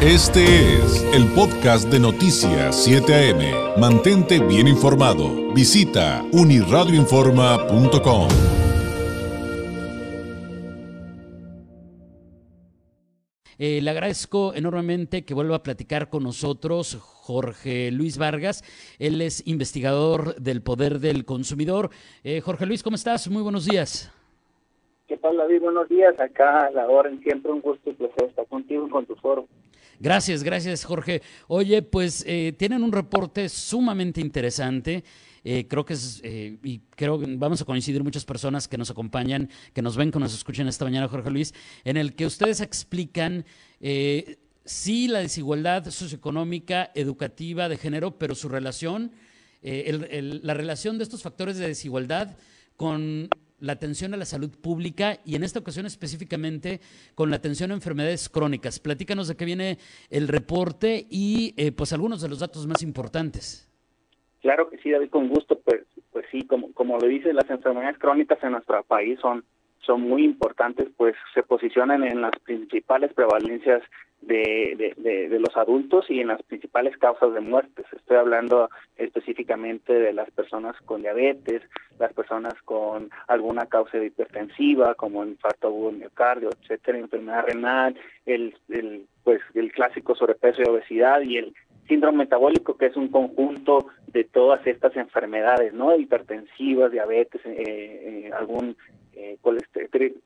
Este es el podcast de Noticias 7 AM. Mantente bien informado. Visita uniradioinforma.com. Eh, le agradezco enormemente que vuelva a platicar con nosotros Jorge Luis Vargas. Él es investigador del poder del consumidor. Eh, Jorge Luis, ¿cómo estás? Muy buenos días. ¿Qué tal, David? Buenos días. Acá a la hora, siempre un gusto y placer estar contigo y con tu foro. Gracias, gracias Jorge. Oye, pues eh, tienen un reporte sumamente interesante. Eh, creo que es, eh, y creo que vamos a coincidir muchas personas que nos acompañan, que nos ven, que nos escuchan esta mañana, Jorge Luis, en el que ustedes explican sí la desigualdad socioeconómica, educativa, de género, pero su relación, la relación de estos factores de desigualdad con la atención a la salud pública y en esta ocasión específicamente con la atención a enfermedades crónicas. Platícanos de qué viene el reporte y eh, pues algunos de los datos más importantes. Claro que sí, David, con gusto. Pues, pues sí, como, como lo dice, las enfermedades crónicas en nuestro país son son muy importantes, pues se posicionan en las principales prevalencias de, de, los adultos y en las principales causas de muertes. Estoy hablando específicamente de las personas con diabetes, las personas con alguna causa hipertensiva como infarto agudo miocardio, etcétera, enfermedad renal, el, el pues el clásico sobrepeso y obesidad y el síndrome metabólico que es un conjunto de todas estas enfermedades, ¿no? Hipertensivas, diabetes, eh, eh, algún eh,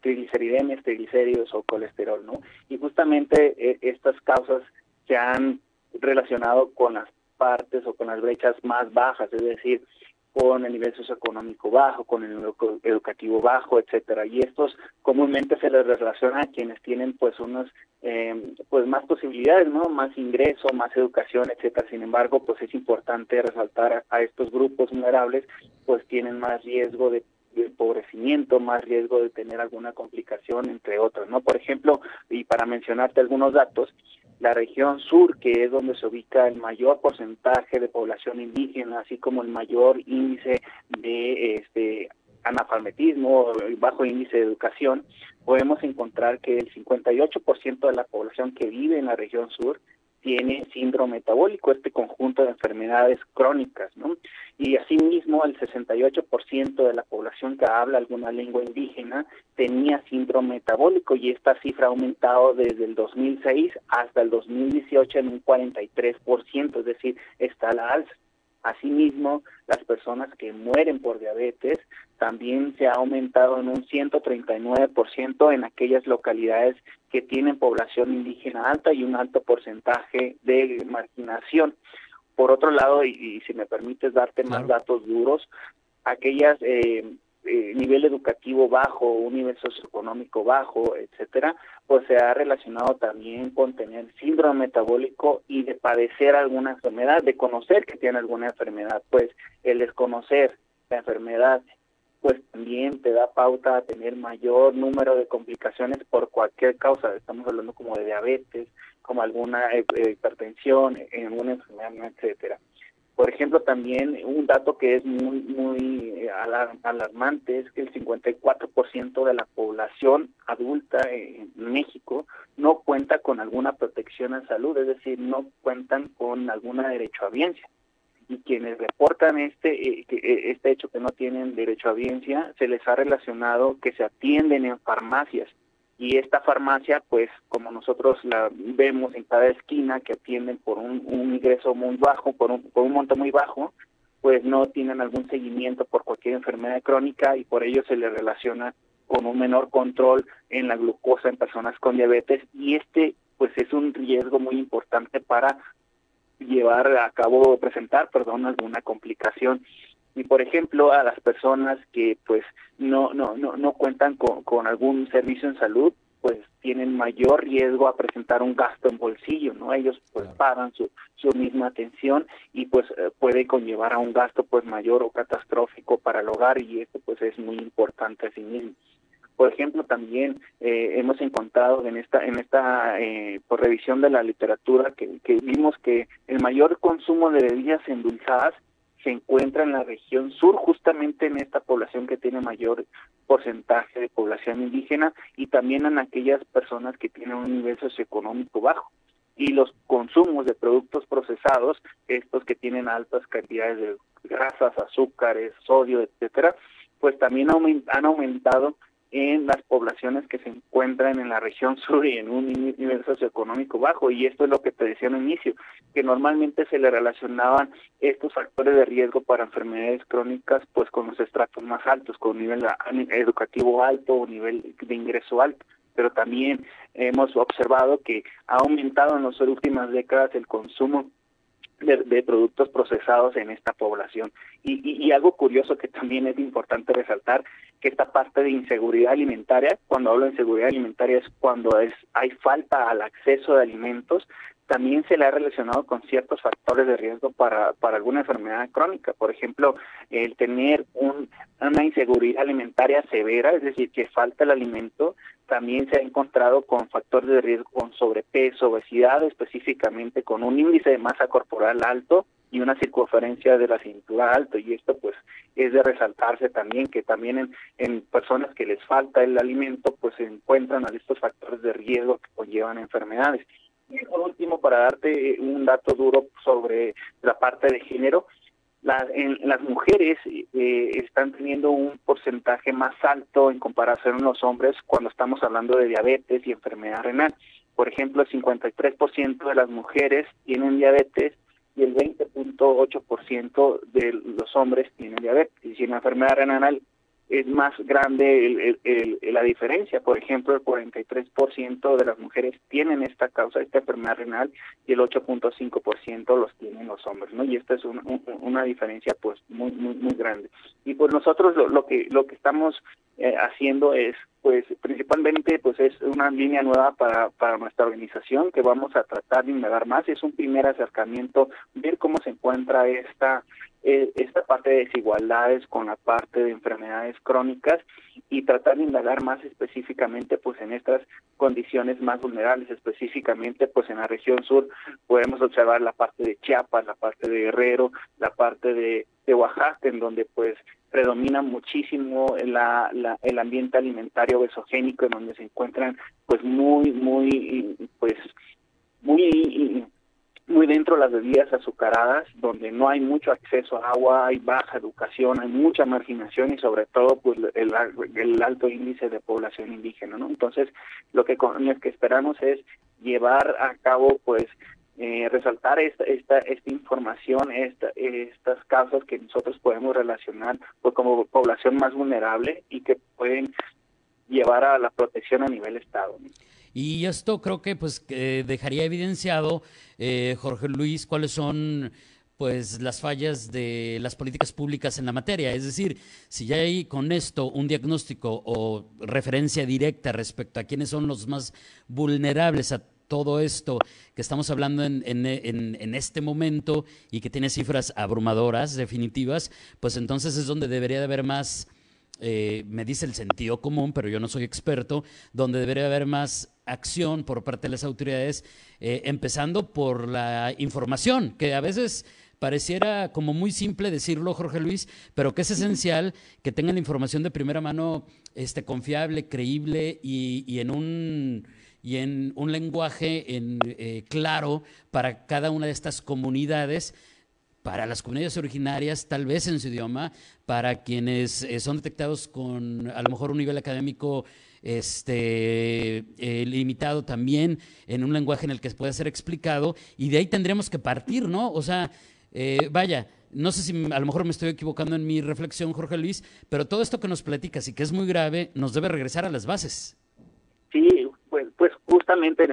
trigliceridemes, triglicéridos o colesterol, ¿no? Y justamente eh, estas causas se han relacionado con las partes o con las brechas más bajas, es decir, con el nivel socioeconómico bajo, con el nivel educativo bajo, etcétera. Y estos comúnmente se les relaciona a quienes tienen pues unos eh, pues más posibilidades, ¿no? Más ingreso, más educación, etcétera. Sin embargo, pues es importante resaltar a estos grupos vulnerables, pues tienen más riesgo de de empobrecimiento, más riesgo de tener alguna complicación, entre otros, ¿no? Por ejemplo, y para mencionarte algunos datos, la región sur, que es donde se ubica el mayor porcentaje de población indígena, así como el mayor índice de este analfabetismo, bajo índice de educación, podemos encontrar que el 58% de la población que vive en la región sur tiene síndrome metabólico, este conjunto de enfermedades crónicas, ¿no? Y asimismo, el 68% de la población que habla alguna lengua indígena tenía síndrome metabólico y esta cifra ha aumentado desde el 2006 hasta el 2018 en un 43%, es decir, está la alza. Asimismo, las personas que mueren por diabetes también se ha aumentado en un 139% en aquellas localidades que tienen población indígena alta y un alto porcentaje de marginación. Por otro lado, y, si me permites darte más datos duros, aquellas eh, eh, nivel educativo bajo, un nivel socioeconómico bajo, etcétera, pues se ha relacionado también con tener síndrome metabólico y de padecer alguna enfermedad, de conocer que tiene alguna enfermedad, pues el desconocer la enfermedad pues también te da pauta a tener mayor número de complicaciones por cualquier causa, estamos hablando como de diabetes, como alguna eh, hipertensión, alguna enfermedad, etcétera. Por ejemplo, también un dato que es muy, muy eh, alarmante es que el 54% de la población adulta en México no cuenta con alguna protección en salud, es decir, no cuentan con alguna derecho a biencia. Y quienes reportan este, eh, eh, este hecho que no tienen derecho a biencia, se les ha relacionado que se atienden en farmacias y esta farmacia, pues como nosotros la vemos en cada esquina que atienden por un, ingreso muy bajo, por un, por un monto muy bajo, pues no tienen algún seguimiento por cualquier enfermedad crónica y por ello se le relaciona con un menor control en la glucosa en personas con diabetes. Y este pues es un riesgo muy importante para llevar a cabo presentar perdón alguna complicación y por ejemplo a las personas que pues no no no no cuentan con, con algún servicio en salud pues tienen mayor riesgo a presentar un gasto en bolsillo no ellos pues pagan su su misma atención y pues eh, puede conllevar a un gasto pues mayor o catastrófico para el hogar y esto pues es muy importante a sí mismo. Por ejemplo también eh, hemos encontrado en esta en esta eh, por revisión de la literatura que, que vimos que el mayor consumo de bebidas endulzadas se encuentra en la región sur, justamente en esta población que tiene mayor porcentaje de población indígena y también en aquellas personas que tienen un nivel socioeconómico bajo. y los consumos de productos procesados, estos que tienen altas cantidades de grasas, azúcares, sodio, etcétera, pues también han aumentado en las poblaciones que se encuentran en la región sur y en un nivel socioeconómico bajo. Y esto es lo que te decía al inicio, que normalmente se le relacionaban estos factores de riesgo para enfermedades crónicas pues con los estratos más altos, con nivel educativo alto o nivel de ingreso alto. Pero también hemos observado que ha aumentado en las últimas décadas el consumo de, productos procesados en esta población. Y, y, algo curioso que también es importante resaltar, que esta parte de inseguridad alimentaria, cuando hablo de inseguridad alimentaria es cuando es hay falta al acceso de alimentos, también se le ha relacionado con ciertos factores de riesgo para, para alguna enfermedad crónica. Por ejemplo, el tener un, una inseguridad alimentaria severa, es decir, que falta el alimento, también se ha encontrado con factores de riesgo con sobrepeso, obesidad, específicamente con un índice de masa corporal alto y una circunferencia de la cintura alto. Y esto pues es de resaltarse también que también en, en personas que les falta el alimento pues se encuentran a estos factores de riesgo que conllevan enfermedades. Y por último, para darte un dato duro sobre la parte de género, en, las mujeres eh, están teniendo un porcentaje más alto en comparación con los hombres cuando estamos hablando de diabetes y enfermedad renal. Por ejemplo, el 53% de las mujeres tienen diabetes y el 20.8% de los hombres tienen diabetes. Y si la enfermedad renal es más grande la diferencia. Por ejemplo, el 43% de las mujeres tienen esta causa, esta enfermedad renal, y el 8.5% los tienen los hombres, ¿no? Y esta es una diferencia, pues, muy, muy, muy grande. Y pues nosotros lo, que lo que estamos eh, haciendo es, pues, principalmente, pues, es una línea nueva para, para nuestra organización que vamos a tratar de indagar más. Es un primer acercamiento, ver cómo se encuentra esta eh, esta parte de desigualdades con la parte de enfermedades crónicas y tratar de indagar más específicamente pues en estas condiciones más vulnerables, específicamente pues en la región sur podemos observar la parte de Chiapas, la parte de Guerrero, la parte de, Oaxaca, en donde pues predomina muchísimo la, el ambiente alimentario besogénico, en donde se encuentran pues muy, muy, pues muy muy dentro las bebidas azucaradas, donde no hay mucho acceso a agua, hay baja educación, hay mucha marginación y sobre todo pues el, alto índice de población indígena, ¿no? Entonces, lo que, lo que esperamos es llevar a cabo pues eh, resaltar esta, esta, esta información, esta, estas causas que nosotros podemos relacionar pues, como población más vulnerable y que pueden llevar a la protección a nivel Estado. Y esto creo que pues dejaría evidenciado, eh, Jorge Luis, cuáles son pues las fallas de las políticas públicas en la materia. Es decir, si ya hay con esto un diagnóstico o referencia directa respecto a quiénes son los más vulnerables a todo esto que estamos hablando en, en, en, este momento y que tiene cifras abrumadoras, definitivas, pues entonces es donde debería de haber más eh, me dice el sentido común, pero yo no soy experto, donde debería haber más acción por parte de las autoridades, eh, empezando por la información, que a veces pareciera como muy simple decirlo, Jorge Luis, pero que es esencial que tengan la información de primera mano este, confiable, creíble y, en un y en un lenguaje en, eh, claro para cada una de estas comunidades para las comunidades originarias, tal vez en su idioma, para quienes eh, son detectados con a lo mejor un nivel académico este, eh, limitado también en un lenguaje en el que pueda ser explicado, y de ahí tendremos que partir, ¿no? O sea, eh, vaya, no sé si a lo mejor me estoy equivocando en mi reflexión, Jorge Luis, pero todo esto que nos platicas y que es muy grave, nos debe regresar a las bases. Sí, pues, pues justamente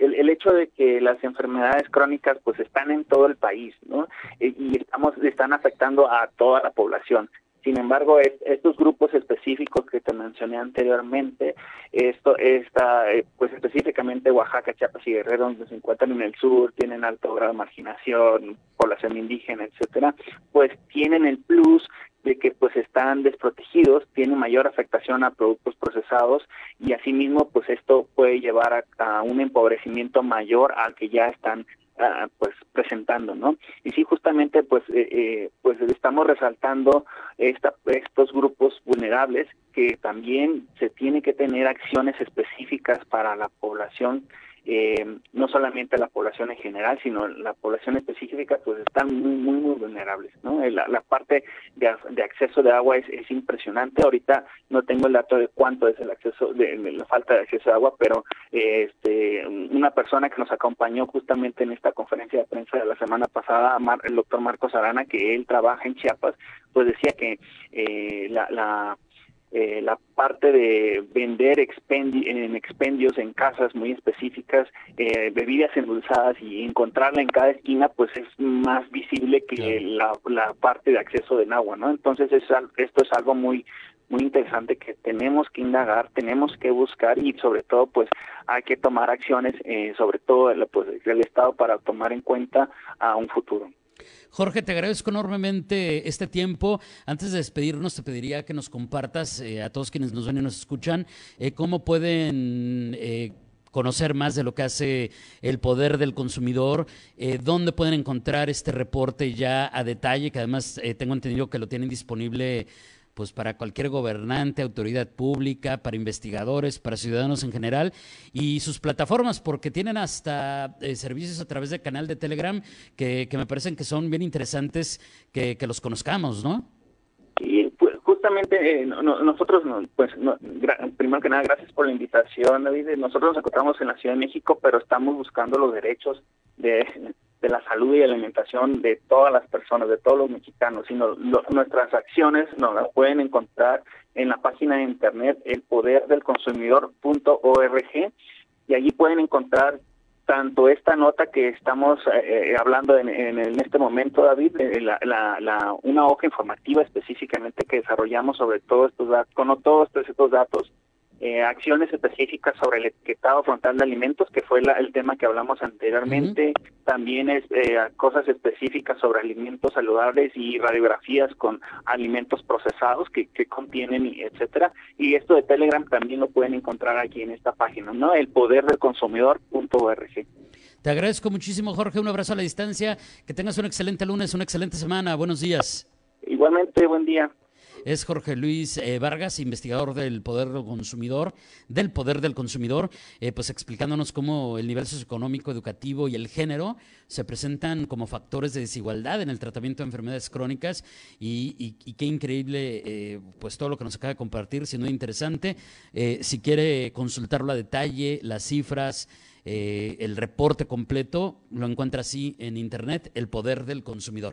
el, hecho de que las enfermedades crónicas pues están en todo el país, ¿no? Eh, y estamos están afectando a toda la población. Sin embargo, estos grupos específicos que te mencioné anteriormente, esto está, eh, pues específicamente Oaxaca, Chiapas y Guerrero, donde se encuentran en el sur, tienen alto grado de marginación, población indígena, etcétera, pues tienen el plus de que pues están desprotegidos, tienen mayor afectación a productos procesados y asimismo pues esto puede llevar a, un empobrecimiento mayor al que ya están ah, pues presentando, ¿no? Y sí, justamente pues eh, eh, pues estamos resaltando esta, estos grupos vulnerables que también se tiene que tener acciones específicas para la población eh, no solamente la población en general, sino la población específica, pues están muy, muy, muy vulnerables. ¿no? La, la parte de, de, acceso de agua es, es, impresionante. Ahorita no tengo el dato de cuánto es el acceso, de, de la falta de acceso a agua, pero este, una persona que nos acompañó justamente en esta conferencia de prensa de la semana pasada, el doctor Marcos Arana, que él trabaja en Chiapas, pues decía que eh, la, la eh, la parte de vender expendi en expendios en casas muy específicas, eh, bebidas endulzadas y encontrarla en cada esquina, pues es más visible que la, la, parte de acceso de agua, ¿no? Entonces es, esto es algo muy muy interesante que tenemos que indagar, tenemos que buscar y sobre todo pues hay que tomar acciones, eh, sobre todo pues, el Estado para tomar en cuenta a un futuro. Jorge, te agradezco enormemente este tiempo. Antes de despedirnos, te pediría que nos compartas eh, a todos quienes nos ven y nos escuchan eh, cómo pueden eh, conocer más de lo que hace el poder del consumidor, dónde pueden encontrar este reporte ya a detalle, que además tengo entendido que lo tienen disponible pues para cualquier gobernante, autoridad pública, para investigadores, para ciudadanos en general y sus plataformas, porque tienen hasta eh, servicios a través del canal de Telegram que, que me parecen que son bien interesantes que, que los conozcamos, ¿no? Y pues justamente eh, nosotros, pues primero que nada, gracias por la invitación, David. Nosotros nos encontramos en la Ciudad de México, pero estamos buscando los derechos de de la salud y alimentación de todas las personas, de todos los mexicanos, sino nuestras acciones nos las pueden encontrar en la página de internet elpoderdelconsumidor.org y allí pueden encontrar tanto esta nota que estamos eh, hablando en, en, este momento, David, eh, la, una hoja informativa específicamente que desarrollamos sobre todos estos datos, con todos estos datos eh, acciones específicas sobre el etiquetado frontal de alimentos, que fue el tema que hablamos anteriormente. También es eh, cosas específicas sobre alimentos saludables y radiografías con alimentos procesados que, que contienen, etcétera. Y esto de Telegram también lo pueden encontrar aquí en esta página, ¿no? El poder del consumidor.org. Te agradezco muchísimo, Jorge. Un abrazo a la distancia. Que tengas un excelente lunes, una excelente semana. Buenos días. Igualmente, buen día es Jorge Luis eh, Vargas, investigador del poder del consumidor, del poder del consumidor, eh, pues explicándonos cómo el nivel socioeconómico, educativo y el género se presentan como factores de desigualdad en el tratamiento de enfermedades crónicas y, qué increíble eh, pues todo lo que nos acaba de compartir, siendo interesante. si quiere consultarlo a detalle, las cifras, el reporte completo, lo encuentra así en internet, El Poder del Consumidor.